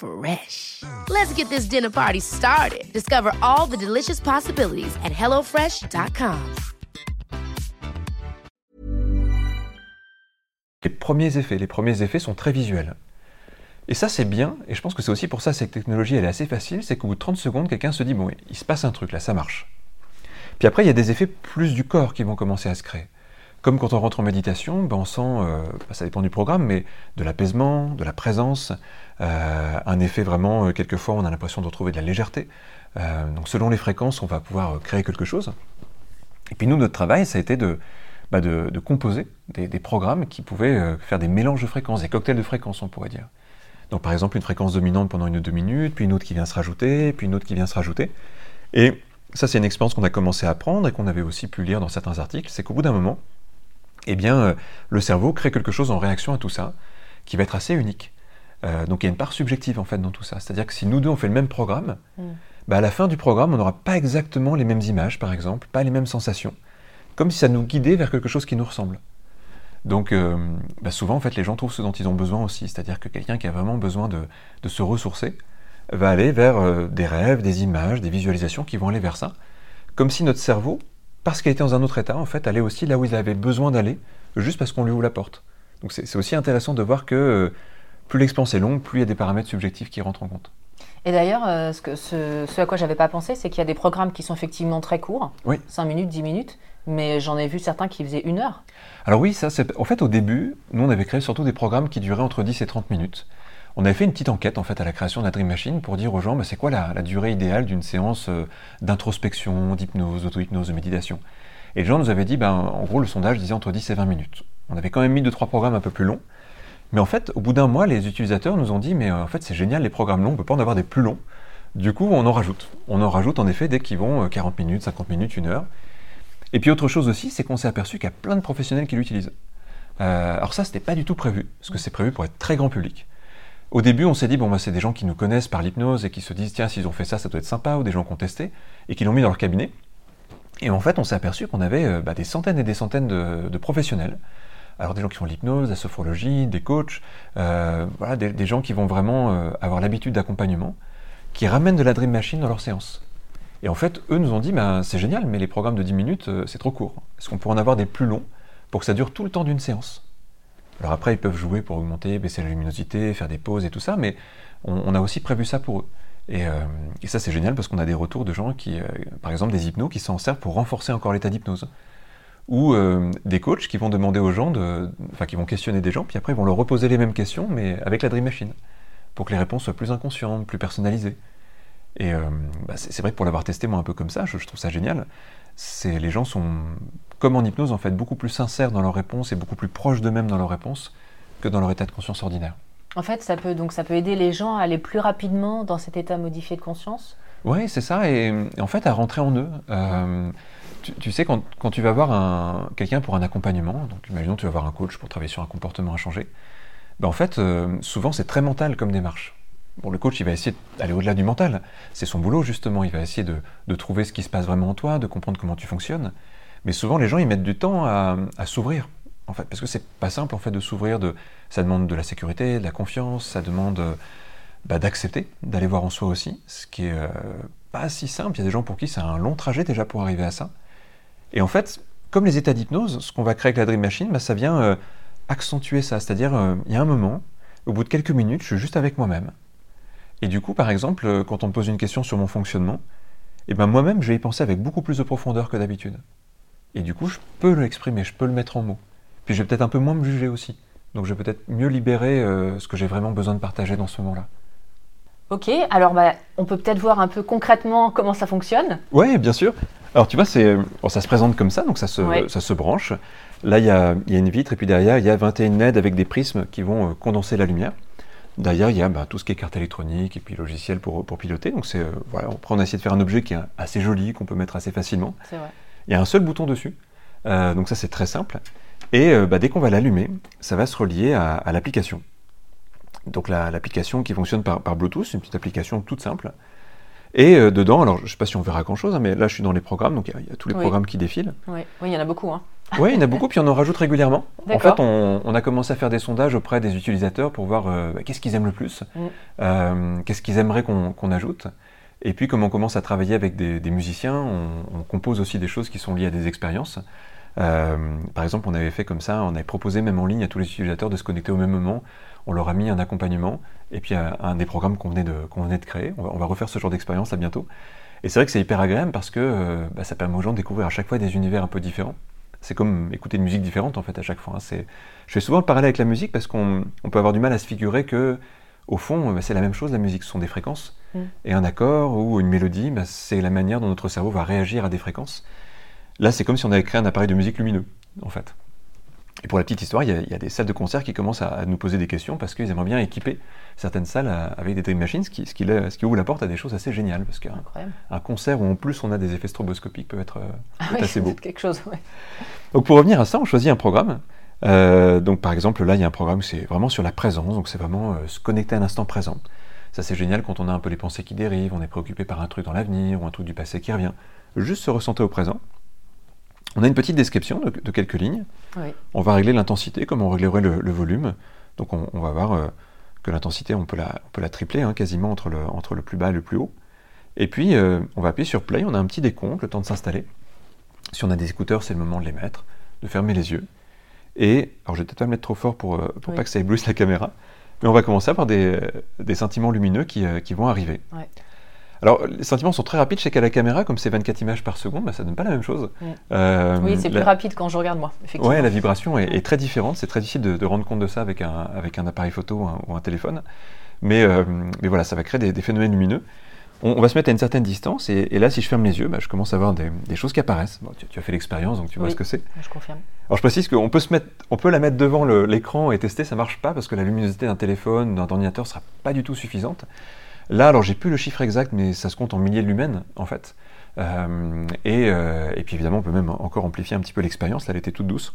Fresh. Let's get this dinner party started. Discover all the delicious possibilities at hellofresh.com. Les premiers effets, les premiers effets sont très visuels. Et ça c'est bien, et je pense que c'est aussi pour ça que cette technologie elle est assez facile, c'est qu'au bout de 30 secondes, quelqu'un se dit bon, il se passe un truc là, ça marche. Puis après, il y a des effets plus du corps qui vont commencer à se créer. Comme quand on rentre en méditation, ben on sent, euh, ça dépend du programme, mais de l'apaisement, de la présence, euh, un effet vraiment, euh, quelquefois on a l'impression de retrouver de la légèreté. Donc selon les fréquences, on va pouvoir créer quelque chose. Et puis nous, notre travail, ça a été de, de, composer des, des, programmes qui pouvaient faire des mélanges de fréquences, des cocktails de fréquences, on pourrait dire. Donc par exemple, une fréquence dominante pendant une ou deux minutes, puis une autre qui vient se rajouter, puis une autre qui vient se rajouter. Et ça, c'est une expérience qu'on a commencé à apprendre et qu'on avait aussi pu lire dans certains articles, c'est qu'au bout d'un moment, eh bien, euh, le cerveau crée quelque chose en réaction à tout ça, qui va être assez unique. Euh, donc il y a une part subjective en fait dans tout ça. C'est-à-dire que si nous deux on fait le même programme, mm. bah, à la fin du programme, on n'aura pas exactement les mêmes images, par exemple, pas les mêmes sensations comme si ça nous guidait vers quelque chose qui nous ressemble. Donc euh, bah, souvent, en fait, les gens trouvent ce dont ils ont besoin aussi. C'est-à-dire que quelqu'un qui a vraiment besoin de, de se ressourcer va aller vers euh, des rêves, des images, des visualisations qui vont aller vers ça. Comme si notre cerveau, parce qu'il était dans un autre état, en fait, allait aussi là où il avait besoin d'aller, juste parce qu'on lui ouvre la porte. Donc c'est aussi intéressant de voir que euh, plus l'expérience est longue, plus il y a des paramètres subjectifs qui rentrent en compte. Et d'ailleurs, euh, ce, que- ce, ce à quoi j'avais pas pensé, c'est qu'il y a des programmes qui sont effectivement très courts, Oui. 5 minutes, 10 minutes, mais j'en ai vu certains qui faisaient une heure. Alors oui, ça. En fait, au début, nous, on avait créé surtout des programmes qui duraient entre 10 et 30 minutes. On avait fait une petite enquête, en fait, à la création de la Dream Machine pour dire aux gens, bah, c'est quoi la, durée idéale d'une séance euh, d'introspection, d'hypnose, d'auto-hypnose, de méditation Et les gens nous avaient dit, ben, en gros, le sondage disait entre 10 et 20 minutes. On avait quand même mis deux trois programmes un peu plus longs. Mais en fait, au bout d'un mois, les utilisateurs nous ont dit, mais euh, en fait, c'est génial, les programmes longs, on peut pas en avoir des plus longs. Du coup, on en rajoute. On en rajoute, en effet, dès qu'ils vont euh, 40 minutes, 50 minutes, une heure. Et puis autre chose aussi, c'est qu'on s'est aperçu qu'il y a plein de professionnels qui l'utilisent. Euh, alors ça, c'était pas du tout prévu, parce que c'est prévu pour être très grand public. Au début, on s'est dit, bon, bah, c'est des gens qui nous connaissent par l'hypnose et qui se disent, tiens, s'ils ont fait ça, ça doit être sympa, ou des gens qui ont testé, et qui l'ont mis dans leur cabinet. Et en fait, on s'est aperçu qu'on avait euh, bah, des centaines et des centaines de, professionnels. Alors des gens qui font l'hypnose, la sophrologie, des coachs, euh, voilà, des, gens qui vont vraiment euh, avoir l'habitude d'accompagnement, qui ramènent de la Dream Machine dans leurs séances. Et en fait, eux nous ont dit, bah, c'est génial, mais les programmes de 10 minutes, c'est trop court. Est-ce qu'on pourrait en avoir des plus longs pour que ça dure tout le temps d'une séance? Alors après, ils peuvent jouer pour augmenter, baisser la luminosité, faire des pauses et tout ça, mais on, a aussi prévu ça pour eux. Et, euh, et ça, c'est génial parce qu'on a des retours de gens qui, euh, par exemple, des hypnos qui s'en servent pour renforcer encore l'état d'hypnose. Ou euh, des coachs qui vont demander aux gens, enfin, qui vont questionner des gens, puis après, ils vont leur reposer les mêmes questions, mais avec la Dream Machine, pour que les réponses soient plus inconscientes, plus personnalisées. Et bah, c'est vrai que pour l'avoir testé moi un peu comme ça, je, je trouve ça génial. Les gens sont comme en hypnose en fait beaucoup plus sincères dans leurs réponses et beaucoup plus proches d'eux-mêmes dans leurs réponses que dans leur état de conscience ordinaire. En fait, ça peut, donc, ça peut aider les gens à aller plus rapidement dans cet état modifié de conscience. Oui, c'est ça, et, et en fait à rentrer en eux. Euh, tu, tu sais, quand, quand tu vas voir un- quelqu'un pour un accompagnement, donc imaginons tu vas voir un coach pour travailler sur un comportement à changer, ben en fait, euh, souvent c'est très mental comme démarche. Bon, le coach, il va essayer d'aller au-delà du mental. C'est son boulot, justement. Il va essayer de, de trouver ce qui se passe vraiment en toi, de comprendre comment tu fonctionnes. Mais souvent, les gens, ils mettent du temps à, s'ouvrir, en fait, parce que c'est pas simple, en fait, de s'ouvrir. Ça demande de la sécurité, de la confiance, ça demande bah, d'accepter, d'aller voir en soi aussi, ce qui est euh, pas si simple. Il y a des gens pour qui c'est un long trajet déjà pour arriver à ça. Et en fait, comme les états d'hypnose, ce qu'on va créer avec la Dream Machine, bah, ça vient euh, accentuer ça. C'est-à-dire, euh, il y a un moment, au bout de quelques minutes, je suis juste avec moi-même. Et du coup, par exemple, quand on me pose une question sur mon fonctionnement, et ben moi-même, je vais y penser avec beaucoup plus de profondeur que d'habitude. Et du coup, je peux l'exprimer, je peux le mettre en mots. Puis je vais peut-être un peu moins me juger aussi. Donc je vais peut-être mieux libérer euh, ce que j'ai vraiment besoin de partager dans ce moment-là. Ok, alors bah, on peut peut-être voir un peu concrètement comment ça fonctionne. Oui, bien sûr. Alors tu vois, bon, ça se présente comme ça, donc ça se, Ouais. ça se branche. Là, il y a, y a une vitre, et puis derrière, il y a 21 LED avec des prismes qui vont euh, condenser la lumière. Derrière, il y a bah, tout ce qui est carte électronique et puis logiciel pour, pour piloter. Donc c'est, euh, voilà, après, on a essayé de faire un objet qui est assez joli, qu'on peut mettre assez facilement. C'est vrai. Il y a un seul bouton dessus, Euh, donc ça c'est très simple. Et euh, bah, dès qu'on va l'allumer, ça va se relier à, à l'application. Donc la- l'application qui fonctionne par, par Bluetooth, c'est une petite application toute simple. Et euh, dedans, alors je ne sais pas si on verra grand-chose, hein, mais là je suis dans les programmes, donc il y a- il y, a tous les Oui. programmes qui défilent. Oui, oui, il y en a beaucoup. Hein. Oui, il y en a beaucoup, puis on en rajoute régulièrement. En fait, on, on a commencé à faire des sondages auprès des utilisateurs pour voir euh, bah, qu'est-ce qu'ils aiment le plus, Mm. euh, qu'est-ce qu'ils aimeraient qu'on qu'on ajoute. Et puis, comme on commence à travailler avec des, musiciens, on, compose aussi des choses qui sont liées à des expériences. Euh, par exemple, on avait fait comme ça, on avait proposé même en ligne à tous les utilisateurs de se connecter au même moment. On leur a mis un accompagnement et puis un, un des programmes qu'on venait, de- qu'on venait de créer. On va, refaire ce genre d'expérience là bientôt. Et c'est vrai que c'est hyper agréable parce que euh, bah, ça permet aux gens de découvrir à chaque fois des univers un peu différents. C'est comme écouter une musique différente en fait à chaque fois. hein. Je fais souvent le parallèle avec la musique parce qu'on on peut avoir du mal à se figurer que au fond bah, c'est la même chose la musique, ce sont des fréquences. Mm. Et un accord ou une mélodie, bah, c'est la manière dont notre cerveau va réagir à des fréquences. Là c'est comme si on avait créé un appareil de musique lumineux en fait. Et pour la petite histoire, il y, a, il y a des salles de concert qui commencent à, à nous poser des questions parce qu'ils aimeraient bien équiper certaines salles à- avec des Dream Machines, ce qui, ce, qui, la- ce qui ouvre la porte à des choses assez géniales. Parce qu'un un concert où en plus on a des effets stroboscopiques peut être, euh, Ah peut être oui, assez beau. quelque chose, ouais. Donc pour revenir à ça, on choisit un programme. Euh, donc par exemple là, il y a un programme, c'est vraiment sur la présence, donc c'est vraiment euh, se connecter à l'instant présent. Ça c'est génial quand on a un peu les pensées qui dérivent, on est préoccupé par un truc dans l'avenir ou un truc du passé qui revient. Juste se ressentir au présent. On a une petite description de, de quelques lignes. Oui. On va régler l'intensité comme on réglerait le, le volume. Donc on, on va voir euh, que l'intensité, on peut la, on peut la tripler hein, quasiment entre le, entre le plus bas et le plus haut. Et puis on va appuyer sur play, on a un petit décompte, le temps de s'installer. Si on a des écouteurs, c'est le moment de les mettre, de fermer les yeux. Et, alors je vais peut-être pas me mettre trop fort pour, euh, pour Oui. pas que ça éblouisse la caméra, mais on va commencer avoir des, des sentiments lumineux qui, euh, qui vont arriver. Ouais. Alors, les sentiments sont très rapides. Je sais qu'à la caméra, comme c'est 24 images par seconde, bah, ça donne pas la même chose. Euh, Oui, c'est plus rapide quand je regarde moi, effectivement. Ouais, la vibration est, est très différente. C'est très difficile de, de rendre compte de ça avec un, avec un appareil photo ou un, ou un téléphone. Mais, euh, mais voilà, ça va créer des, des phénomènes lumineux. On, on va se mettre à une certaine distance. Et, et là, si je ferme les yeux, bah, je commence à voir des, des choses qui apparaissent. Bon, tu, tu as fait l'expérience, donc tu vois Oui. ce que c'est. Je confirme. Alors je précise qu'on peut, se mettre, on peut la mettre devant l'écran et tester, ça marche pas parce que la luminosité d'un téléphone, d'un ordinateur sera pas du tout suffisante. Là, alors j'ai plus le chiffre exact, mais ça se compte en milliers de lumens en fait. Euh, et, euh, et puis évidemment, on peut même encore amplifier un petit peu l'expérience. Là, elle était toute douce.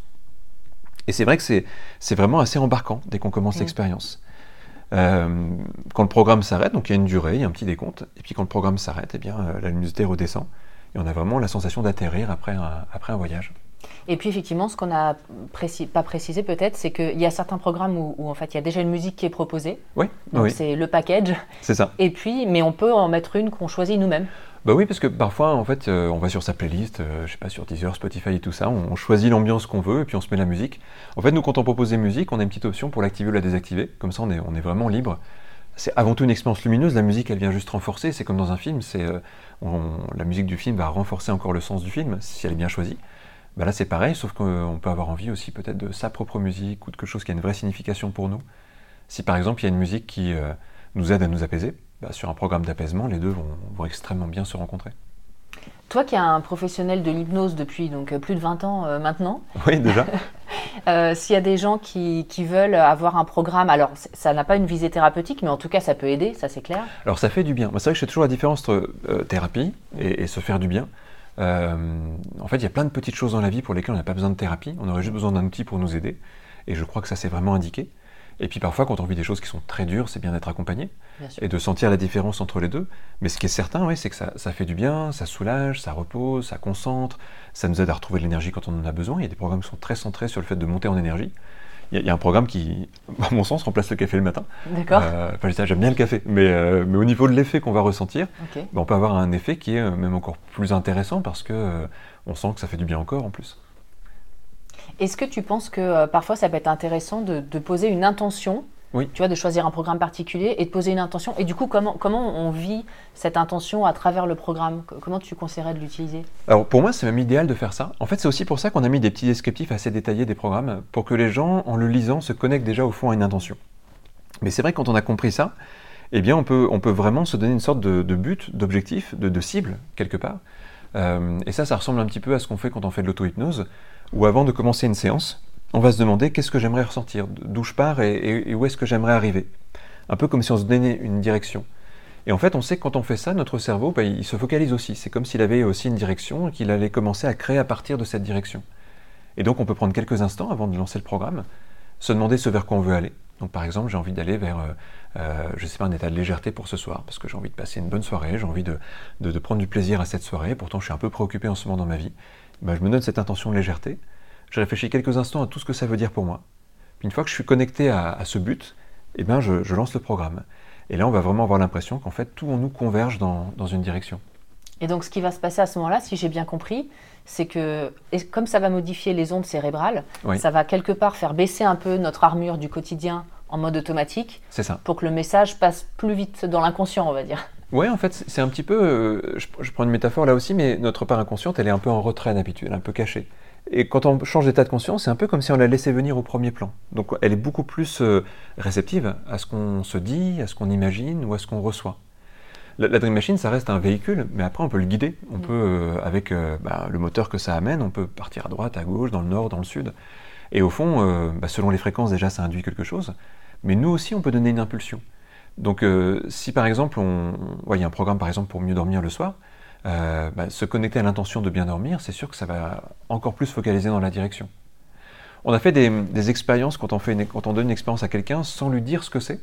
Et c'est vrai que c'est c'est vraiment assez embarquant dès qu'on commence Mm. l'expérience. Euh, quand le programme s'arrête, donc il y a une durée, il y a un petit décompte, et puis quand le programme s'arrête, eh bien euh, la luminosité redescend, et on a vraiment la sensation d'atterrir après un, après un voyage. Et puis effectivement, ce qu'on n'a précis- pas précisé peut-être, c'est qu'il y a certains programmes où, où, en fait il y a déjà une musique qui est proposée. Oui, Donc oui, c'est le package. c'est ça. Et puis, mais on peut en mettre une qu'on choisit nous-mêmes. Bah oui, parce que parfois, en fait, euh, on va sur sa playlist, euh, je sais pas, sur Deezer, Spotify et tout ça, on, choisit l'ambiance qu'on veut et puis on se met la musique. En fait, nous, quand on propose des musiques, on a une petite option pour l'activer ou la désactiver. Comme ça, on est, vraiment libre. C'est avant tout une expérience lumineuse. La musique, elle vient juste renforcer. C'est comme dans un film. C'est, euh, la musique du film va renforcer encore le sens du film si elle est bien choisie. Bah là, c'est pareil, sauf qu'on peut avoir envie aussi peut-être de sa propre musique ou de quelque chose qui a une vraie signification pour nous. Si par exemple, il y a une musique qui euh, nous aide à nous apaiser, bah, sur un programme d'apaisement, les deux vont, vont extrêmement bien se rencontrer. Toi qui es un professionnel de l'hypnose depuis donc euh, plus de 20 ans euh, maintenant, Oui, déjà. euh, s'il y a des gens qui, qui veulent avoir un programme, alors ça n'a pas une visée thérapeutique, mais en tout cas ça peut aider, ça c'est clair. Alors ça fait du bien. C'est vrai que je fais toujours la différence entre euh, thérapie et, et se faire du bien. Euh, en fait, il y a plein de petites choses dans la vie pour lesquelles on n'a pas besoin de thérapie. On aurait juste besoin d'un outil pour nous aider. Et je crois que ça, c'est vraiment indiqué. Et puis parfois, quand on vit des choses qui sont très dures, c'est bien d'être accompagné Bien et de sentir la différence entre les deux. Mais ce qui est certain, oui, c'est que ça, ça fait du bien, ça soulage, ça repose, ça concentre, ça nous aide à retrouver de l'énergie quand on en a besoin. Il y a des programmes qui sont très centrés sur le fait de monter en énergie. Il y a, il y a un programme qui, à mon sens, remplace le café le matin. D'accord Euh, enfin, j'aime bien le café, mais, euh, mais au niveau de l'effet qu'on va ressentir, ben, on peut avoir un effet qui est euh, même encore plus intéressant parce que euh, on sent que ça fait du bien encore en plus. Est-ce que tu penses que euh, parfois ça peut être intéressant de, de poser une intention Oui. Tu vois, de choisir un programme particulier et de poser une intention. Et du coup, comment, comment on vit cette intention à travers le programme? Co- Comment tu conseillerais de l'utiliser? Alors pour moi, c'est même idéal de faire ça. En fait, c'est aussi pour ça qu'on a mis des petits descriptifs assez détaillés des programmes pour que les gens, en le lisant, se connectent déjà au fond à une intention. Mais c'est vrai que quand on a compris ça, eh bien, on peut, on peut vraiment se donner une sorte de, de but, d'objectif, de, de cible quelque part. Euh, et ça, ça ressemble un petit peu à ce qu'on fait quand on fait de l'auto-hypnose, où avant de commencer une séance, on va se demander qu'est-ce que j'aimerais ressentir, d'où je pars et, où est-ce que j'aimerais arriver. Un peu comme si on se donnait une direction. Et en fait, on sait que quand on fait ça, notre cerveau, bah, il se focalise aussi. C'est comme s'il avait aussi une direction et qu'il allait commencer à créer à partir de cette direction. Et donc, on peut prendre quelques instants avant de lancer le programme, se demander ce vers quoi on veut aller. Donc, par exemple, j'ai envie d'aller vers, euh, euh, je sais pas, un état de légèreté pour ce soir, parce que j'ai envie de passer une bonne soirée, j'ai envie de, prendre du plaisir à cette soirée, pourtant je suis un peu préoccupé en ce moment dans ma vie. Bah, je me donne cette intention de légèreté, je réfléchis quelques instants à tout ce que ça veut dire pour moi. Une fois que je suis connecté à, ce but, eh ben, je, lance le programme. Et là, on va vraiment avoir l'impression qu'en fait, tout en nous converge dans une direction. Et donc, ce qui va se passer à ce moment-là, si j'ai bien compris, c'est que et comme ça va modifier les ondes cérébrales, Oui. ça va quelque part faire baisser un peu notre armure du quotidien en mode automatique C'est ça. pour que le message passe plus vite dans l'inconscient, on va dire. Ouais, en fait, c'est un petit peu. euh, je, je prends une métaphore là aussi, mais notre part inconsciente, elle est un peu en retrait d'habitude, elle est un peu cachée. Et quand on change d'état de conscience, c'est un peu comme si on la laissait venir au premier plan. Donc elle est beaucoup plus euh, réceptive à ce qu'on se dit, à ce qu'on imagine ou à ce qu'on reçoit. La, la Dream Machine, ça reste un véhicule, mais après on peut le guider. On peut, euh, avec euh, bah, le moteur que ça amène, on peut partir à droite, à gauche, dans le nord, dans le sud. Et au fond, euh, bah, selon les fréquences, déjà, ça induit quelque chose. Mais nous aussi, on peut donner une impulsion. Donc, si par exemple, on, ouais, il y a un programme par exemple pour mieux dormir le soir, bah, se connecter à l'intention de bien dormir, c'est sûr que ça va encore plus focaliser dans la direction. On a fait des, des expériences quand on, fait une- quand on donne une expérience à quelqu'un sans lui dire ce que c'est.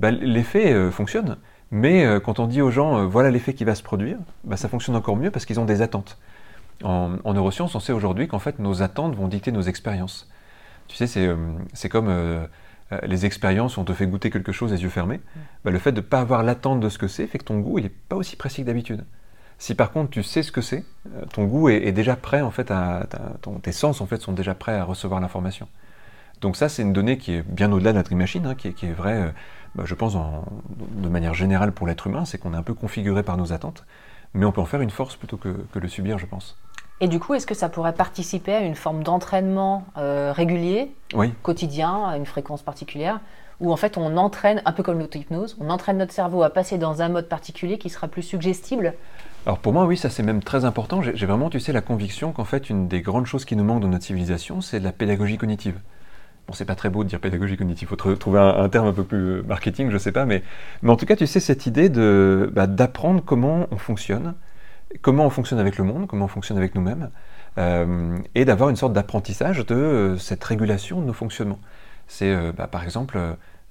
Bah, l'effet euh, fonctionne, mais euh, quand on dit aux gens euh, voilà l'effet qui va se produire, bah, ça fonctionne encore mieux parce qu'ils ont des attentes. En, en neurosciences, on sait aujourd'hui qu'en fait, nos attentes vont dicter nos expériences. Tu sais, c'est c'est comme euh, euh, les expériences où on te fait goûter quelque chose les yeux fermés. Bah, le fait de ne pas avoir l'attente de ce que c'est fait que ton goût, il n'est pas aussi précis que d'habitude. Si par contre tu sais ce que c'est, euh, ton goût est, déjà prêt en fait à, tes sens en fait sont déjà prêts à recevoir l'information. Donc ça c'est une donnée qui est bien au-delà de la Dream Machine, hein, qui, est, qui est vraie, euh, bah, je pense en- de manière générale pour l'être humain, c'est qu'on est un peu configuré par nos attentes, mais on peut en faire une force plutôt que, que le subir, je pense. Et du coup, est-ce que ça pourrait participer à une forme d'entraînement euh, régulier, Oui, quotidien, à une fréquence particulière, où en fait on entraîne, un peu comme l'auto-hypnose, on entraîne notre cerveau à passer dans un mode particulier qui sera plus suggestible? Alors pour moi, oui, ça c'est même très important. J'ai vraiment, tu sais, la conviction qu'en fait, une des grandes choses qui nous manque dans notre civilisation, c'est de la pédagogie cognitive. Bon, c'est pas très beau de dire pédagogie cognitive, il faut tr- trouver un, terme un peu plus euh, marketing, je sais pas, mais, mais en tout cas, tu sais, cette idée de, bah, d'apprendre comment on fonctionne, comment on fonctionne avec le monde, comment on fonctionne avec nous-mêmes, euh, et d'avoir une sorte d'apprentissage de euh, cette régulation de nos fonctionnements. C'est, bah, par exemple,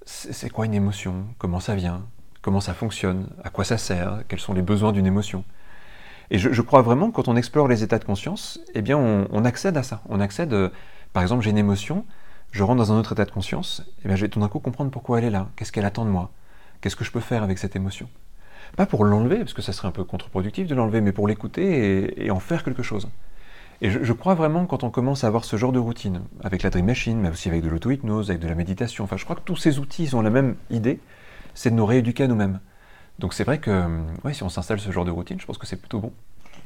c'est quoi une émotion? Comment ça vient? Comment ça fonctionne? À quoi ça sert? Quels sont les besoins d'une émotion? Et je, crois vraiment que quand on explore les états de conscience, eh bien on, accède à ça. On accède, par exemple, j'ai une émotion, je rentre dans un autre état de conscience, et bien je vais tout d'un coup comprendre pourquoi elle est là, qu'est-ce qu'elle attend de moi, qu'est-ce que je peux faire avec cette émotion? Pas pour l'enlever, parce que ça serait un peu contre-productif de l'enlever, mais pour l'écouter et, en faire quelque chose. Et je, crois vraiment quand on commence à avoir ce genre de routine, avec la Dream Machine, mais aussi avec de l'auto-hypnose, avec de la méditation, enfin je crois que tous ces outils ils ont la même idée, c'est de nous rééduquer à nous-mêmes. Donc c'est vrai que euh, ouais, si on s'installe ce genre de routine, je pense que c'est plutôt bon.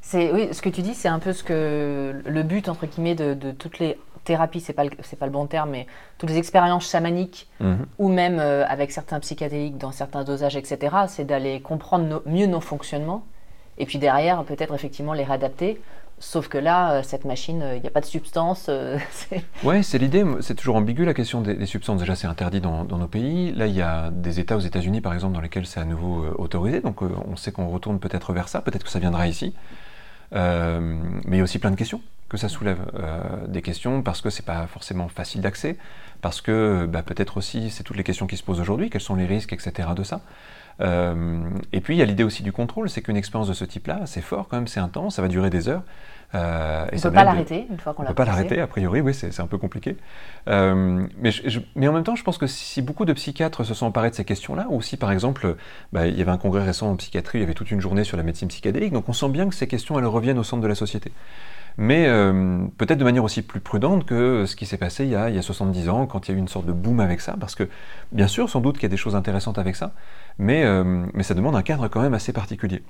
C'est oui, ce que tu dis, c'est un peu ce que le but entre guillemets de toutes les thérapies, c'est pas le- c'est pas le bon terme, mais toutes les expériences chamaniques Mhm. ou même euh, avec certains psychédéliques dans certains dosages, etc. C'est d'aller comprendre mieux nos fonctionnements et puis derrière peut-être effectivement les réadapter. Sauf que là, euh, cette machine, il n'y a pas de substance. euh, c'est- l'idée. C'est toujours ambigu la question des, des substances. Déjà, c'est interdit dans, dans nos pays. Là, il y a des États aux États-Unis, par exemple, dans lesquels c'est à nouveau euh, autorisé. Donc, euh, on sait qu'on retourne peut-être vers ça. Peut-être que ça viendra ici. Euh, mais il y a aussi plein de questions que ça soulève. Euh, des questions parce que c'est pas forcément facile d'accès, parce que bah, peut-être aussi c'est toutes les questions qui se posent aujourd'hui. Quels sont les risques, etc. de ça. Euh, et puis il y a l'idée aussi du contrôle, c'est qu'une expérience de ce type-là, c'est fort quand même, c'est intense, ça va durer des heures. Euh, et on ne peut pas l'arrêter une fois qu'on on l'a peut pas l'arrêter, a priori, oui, c'est c'est un peu compliqué. Euh, mais, je- je- mais en même temps, je pense que si beaucoup de psychiatres se sont emparés de ces questions-là, ou si par exemple, bah, il y avait un congrès récent en psychiatrie, il y avait toute une journée sur la médecine psychédélique, donc on sent bien que ces questions, elles reviennent au centre de la société. Mais euh, peut-être de manière aussi plus prudente que ce qui s'est passé il y, a, il y a 70 ans, quand il y a eu une sorte de boom avec ça, parce que bien sûr, sans doute qu'il y a des choses intéressantes avec ça, mais, euh, mais ça demande un cadre quand même assez particulier.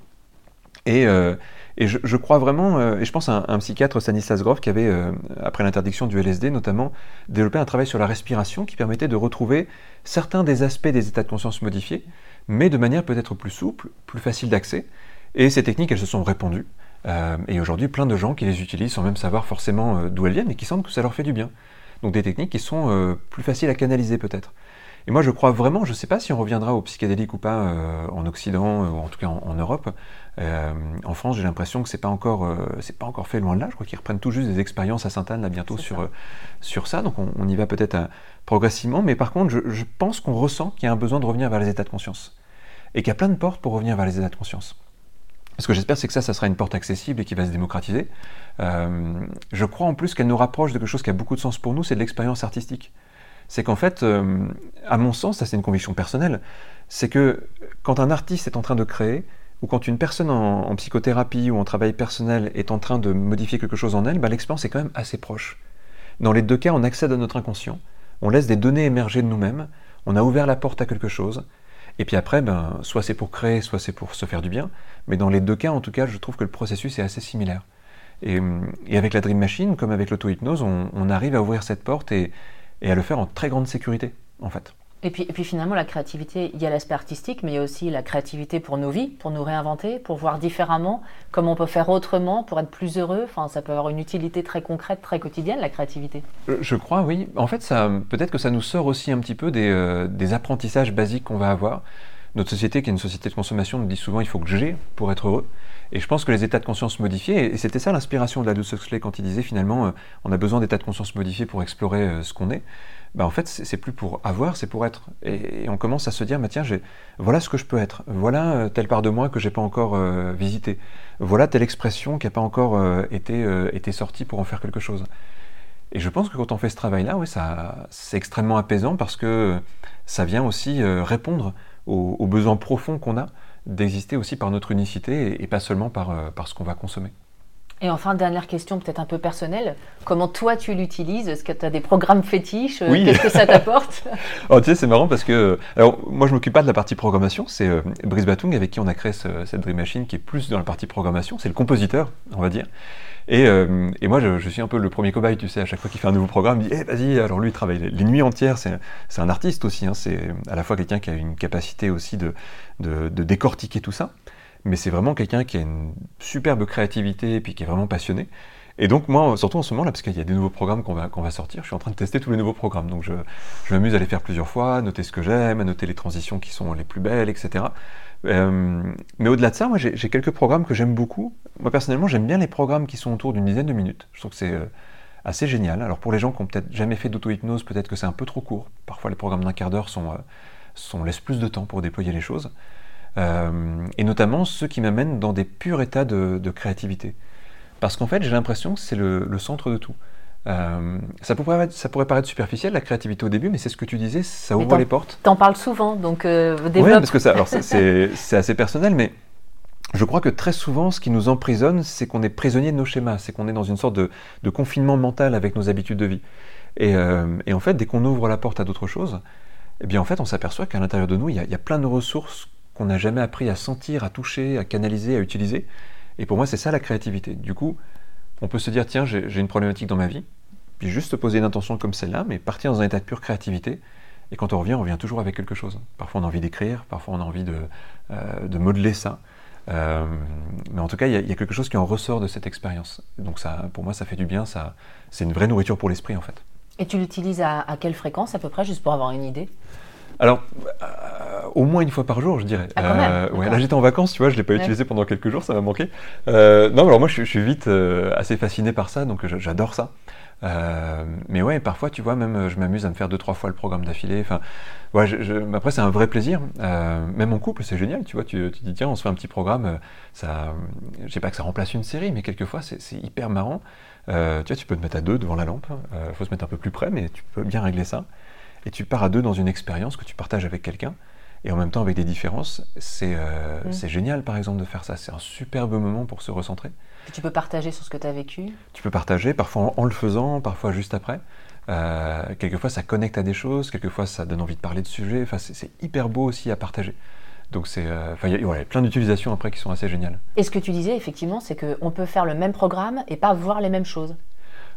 Et, euh, et je, crois vraiment, euh, et je pense à un, un psychiatre, Stanislas Grof, qui avait, euh, après l'interdiction du LSD notamment, développé un travail sur la respiration qui permettait de retrouver certains des aspects des états de conscience modifiés, mais de manière peut-être plus souple, plus facile d'accès. Et ces techniques, elles se sont répandues. Euh, et aujourd'hui, plein de gens qui les utilisent sans même savoir forcément euh, d'où elles viennent et qui sentent que ça leur fait du bien. Donc des techniques qui sont euh, plus faciles à canaliser peut-être. Et moi, je crois vraiment, je ne sais pas si on reviendra au psychédélique ou pas euh, en Occident, ou en tout cas en, en Europe. En France, j'ai l'impression que c'est pas encore, pas encore fait loin de là. Je crois qu'ils reprennent tout juste des expériences à Sainte-Anne là bientôt sur ça. sur ça. Donc on, on y va peut-être progressivement. Mais par contre, je, je pense qu'on ressent qu'il y a un besoin de revenir vers les états de conscience et qu'il y a plein de portes pour revenir vers les états de conscience. Ce que j'espère, c'est que ça, ça sera une porte accessible et qui va se démocratiser. Euh, je crois en plus qu'elle nous rapproche de quelque chose qui a beaucoup de sens pour nous, c'est de l'expérience artistique. C'est qu'en fait, euh, à mon sens, ça c'est une conviction personnelle, c'est que quand un artiste est en train de créer, ou quand une personne en, psychothérapie ou en travail personnel est en train de modifier quelque chose en elle, bah, l'expérience est quand même assez proche. Dans les deux cas, on accède à notre inconscient, on laisse des données émerger de nous-mêmes, on a ouvert la porte à quelque chose, et puis après, ben, soit c'est pour créer, soit c'est pour se faire du bien, mais dans les deux cas, en tout cas, je trouve que le processus est assez similaire. Et, hum, avec la Dream Machine, comme avec l'auto-hypnose, on, on arrive à ouvrir cette porte et, et à le faire en très grande sécurité, en fait. Et puis, finalement, la créativité, il y a l'aspect artistique, mais il y a aussi la créativité pour nos vies, pour nous réinventer, pour voir différemment, comment on peut faire autrement pour être plus heureux. Enfin, ça peut avoir une utilité très concrète, très quotidienne, la créativité. Euh, Je crois, oui. En fait, peut-être que ça nous sort aussi un petit peu des, euh, des apprentissages basiques qu'on va avoir. notre société, qui est une société de consommation, nous dit souvent il faut que j'ai pour être heureux. Et je pense que les états de conscience modifiés, et c'était ça l'inspiration de Aldous Huxley quand il disait finalement euh, on a besoin d'états de conscience modifiés pour explorer euh, ce qu'on est. Bah, en fait, c'est plus pour avoir, c'est pour être. Et, on commence à se dire, bah, tiens, voilà ce que je peux être. Voilà euh, telle part de moi que j'ai pas encore visitée. Voilà telle expression qui n'a pas encore été, été sortie pour en faire quelque chose. Et je pense que quand on fait ce travail-là, oui, c'est extrêmement apaisant parce que ça vient aussi répondre aux, besoins profonds qu'on a d'exister aussi par notre unicité et, pas seulement par, euh, par ce qu'on va consommer. Et enfin, dernière question peut-être un peu personnelle. Comment toi tu l'utilises? Est-ce que tu as des programmes fétiches? Oui. Qu'est-ce que ça t'apporte? Oh, Tu sais, c'est marrant parce que. Alors, moi, je m'occupe pas de la partie programmation. C'est euh, Brice Batung avec qui on a créé cette Dream Machine qui est plus dans la partie programmation. C'est le compositeur, on va dire. Et, euh, et moi, je, suis un peu le premier cobaye, tu sais, à chaque fois qu'il fait un nouveau programme, il dit, eh, vas-y, alors lui, il travaille les nuits entières, c'est un artiste aussi, hein, c'est à la fois quelqu'un qui a une capacité aussi de, de, de décortiquer tout ça, mais c'est vraiment quelqu'un qui a une superbe créativité et puis qui est vraiment passionné. Et donc moi, surtout en ce moment là, parce qu'il y a des nouveaux programmes qu'on va, qu'on va sortir, je suis en train de tester tous les nouveaux programmes. Donc je, je m'amuse à les faire plusieurs fois, à noter ce que j'aime, à noter les transitions qui sont les plus belles, etc. Euh, mais au-delà de ça, moi j'ai quelques programmes que j'aime beaucoup. Moi personnellement, j'aime bien les programmes qui sont autour d'une dizaine de minutes. Je trouve que c'est euh, assez génial. Alors pour les gens qui ont peut-être jamais fait d'auto-hypnose, peut-être que c'est un peu trop court. Parfois les programmes d'un quart d'heure sont, euh, sont, laissent plus de temps pour déployer les choses. Et notamment ceux qui m'amènent dans des purs états de, créativité. Parce qu'en fait, j'ai l'impression que c'est le, centre de tout. Euh, ça, pourrait, ça pourrait paraître superficiel, la créativité au début, mais c'est ce que tu disais, ça ouvre les portes. T'en parles souvent, donc euh, Oui, parce que c'est assez personnel, mais je crois que très souvent, ce qui nous emprisonne, c'est qu'on est prisonnier de nos schémas, c'est qu'on est dans une sorte de, confinement mental avec nos habitudes de vie. Euh, et, en fait, dès qu'on ouvre la porte à d'autres choses, eh bien en fait, on s'aperçoit qu'à l'intérieur de nous, il y, a, il y a plein de ressources qu'on n'a jamais appris à sentir, à toucher, à canaliser, à utiliser. Et pour moi, c'est ça la créativité. Du coup, on peut se dire, tiens, j'ai une problématique dans ma vie, puis juste poser une intention comme celle-là, mais partir dans un état de pure créativité. Et quand on revient, on revient toujours avec quelque chose. Parfois on a envie d'écrire, parfois on a envie de, euh, de modeler ça. Euh, mais en tout cas, il y, a quelque chose qui en ressort de cette expérience. Donc ça, pour moi, ça fait du bien. Ça, c'est une vraie nourriture pour l'esprit en fait. Et tu l'utilises à, quelle fréquence à peu près, juste pour avoir une idée? Alors, euh, au moins une fois par jour, je dirais. Ah, ouais, là, j'étais en vacances, tu vois, je ne l'ai pas utilisé pendant quelques jours, ça m'a manqué. non, alors moi, je, je suis vite assez fasciné par ça, donc j'adore ça. Euh, mais ouais, parfois, tu vois, même euh, je m'amuse à me faire deux, trois fois le programme d'affilée. Enfin, ouais, je, après, c'est un vrai plaisir. Euh, même en couple, c'est génial, tu vois. Tu, tu, dis, tiens, on se fait un petit programme. Ça, je sais pas que ça remplace une série, mais quelquefois, c'est hyper marrant. tu vois, tu peux te mettre à deux devant la lampe. Il faut se mettre un peu plus près, mais tu peux bien régler ça. Et tu pars à deux dans une expérience que tu partages avec quelqu'un et en même temps avec des différences. C'est mmh. génial, par exemple, de faire ça. C'est un superbe moment pour se recentrer tu peux partager sur ce que tu as vécu Tu peux partager, parfois en, le faisant, parfois juste après. Euh, quelquefois, ça connecte à des choses, quelquefois, ça donne envie de parler de sujets. Enfin, c'est hyper beau aussi à partager. Donc, c'est, euh, il y, a plein d'utilisations après qui sont assez géniales. Et ce que tu disais, effectivement, c'est qu'on peut faire le même programme et pas voir les mêmes choses.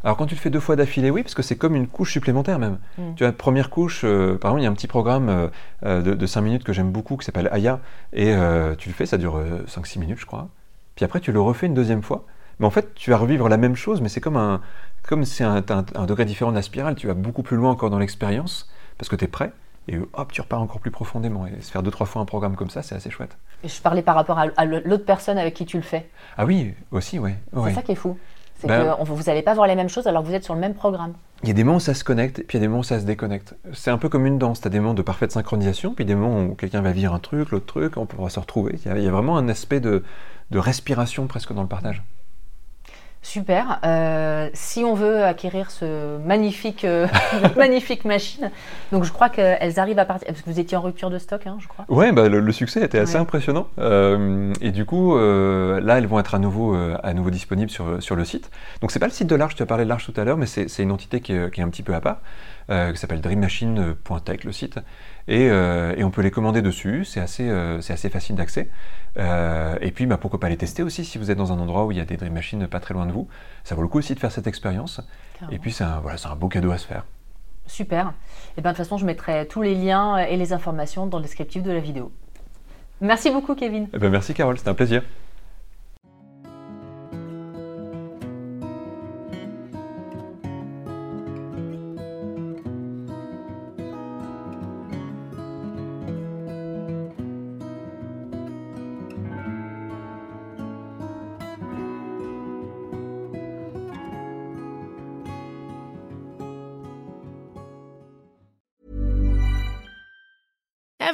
Alors quand tu le fais deux fois d'affilée, oui, parce que c'est comme une couche supplémentaire même. Mm. Tu as première couche, euh, par exemple, il y a un petit programme de, de, 5 minutes que j'aime beaucoup qui s'appelle Aya, et tu le fais, ça dure 5-6 minutes je crois. Puis après, tu le refais une deuxième fois. Mais en fait, tu vas revivre la même chose, mais c'est comme un, comme c'est un, un, degré différent de la spirale. Tu vas beaucoup plus loin encore dans l'expérience parce que tu es prêt. Et hop, tu repars encore plus profondément. Et se faire deux, trois fois un programme comme ça, c'est assez chouette. Et je parlais par rapport à, l'autre personne avec qui tu le fais. Ah oui, aussi, oui. C'est ça qui est fou. C'est ben que vous n'allez pas voir les mêmes choses alors que vous êtes sur le même programme. Il y a des moments où ça se connecte, puis il y a des moments où ça se déconnecte. C'est un peu comme une danse. Tu as des moments de parfaite synchronisation, puis des moments où quelqu'un va vivre un truc, l'autre truc, on pourra se retrouver. il y a vraiment un aspect de, de respiration presque dans le partage. Super. Euh, si on veut acquérir ce magnifique, euh, magnifique machine, donc je crois qu'elles arrivent à partir. Parce que vous étiez en rupture de stock, hein, je crois. Ouais, bah, le, succès était assez impressionnant. Euh, et du coup, là, elles vont être à nouveau, à nouveau disponibles sur, sur le site. Donc c'est pas le site de l'Arche. Tu as parlé de l'Arche tout à l'heure, mais c'est une entité qui est, qui est, un petit peu à part, qui s'appelle dreammachine.tech le site. Et, et, on peut les commander dessus. C'est assez, c'est assez facile d'accès. Euh, et puis, bah, pourquoi pas les tester aussi si vous êtes dans un endroit où il y a des Dream Machines pas très loin de vous. Ça vaut le coup aussi de faire cette expérience. Et puis, c'est un, voilà, un beau cadeau à se faire. Super. Et bien, de toute façon, je mettrai tous les liens et les informations dans le descriptif de la vidéo. Merci beaucoup, Kevin. Eh ben, merci, Carole. C'était un plaisir.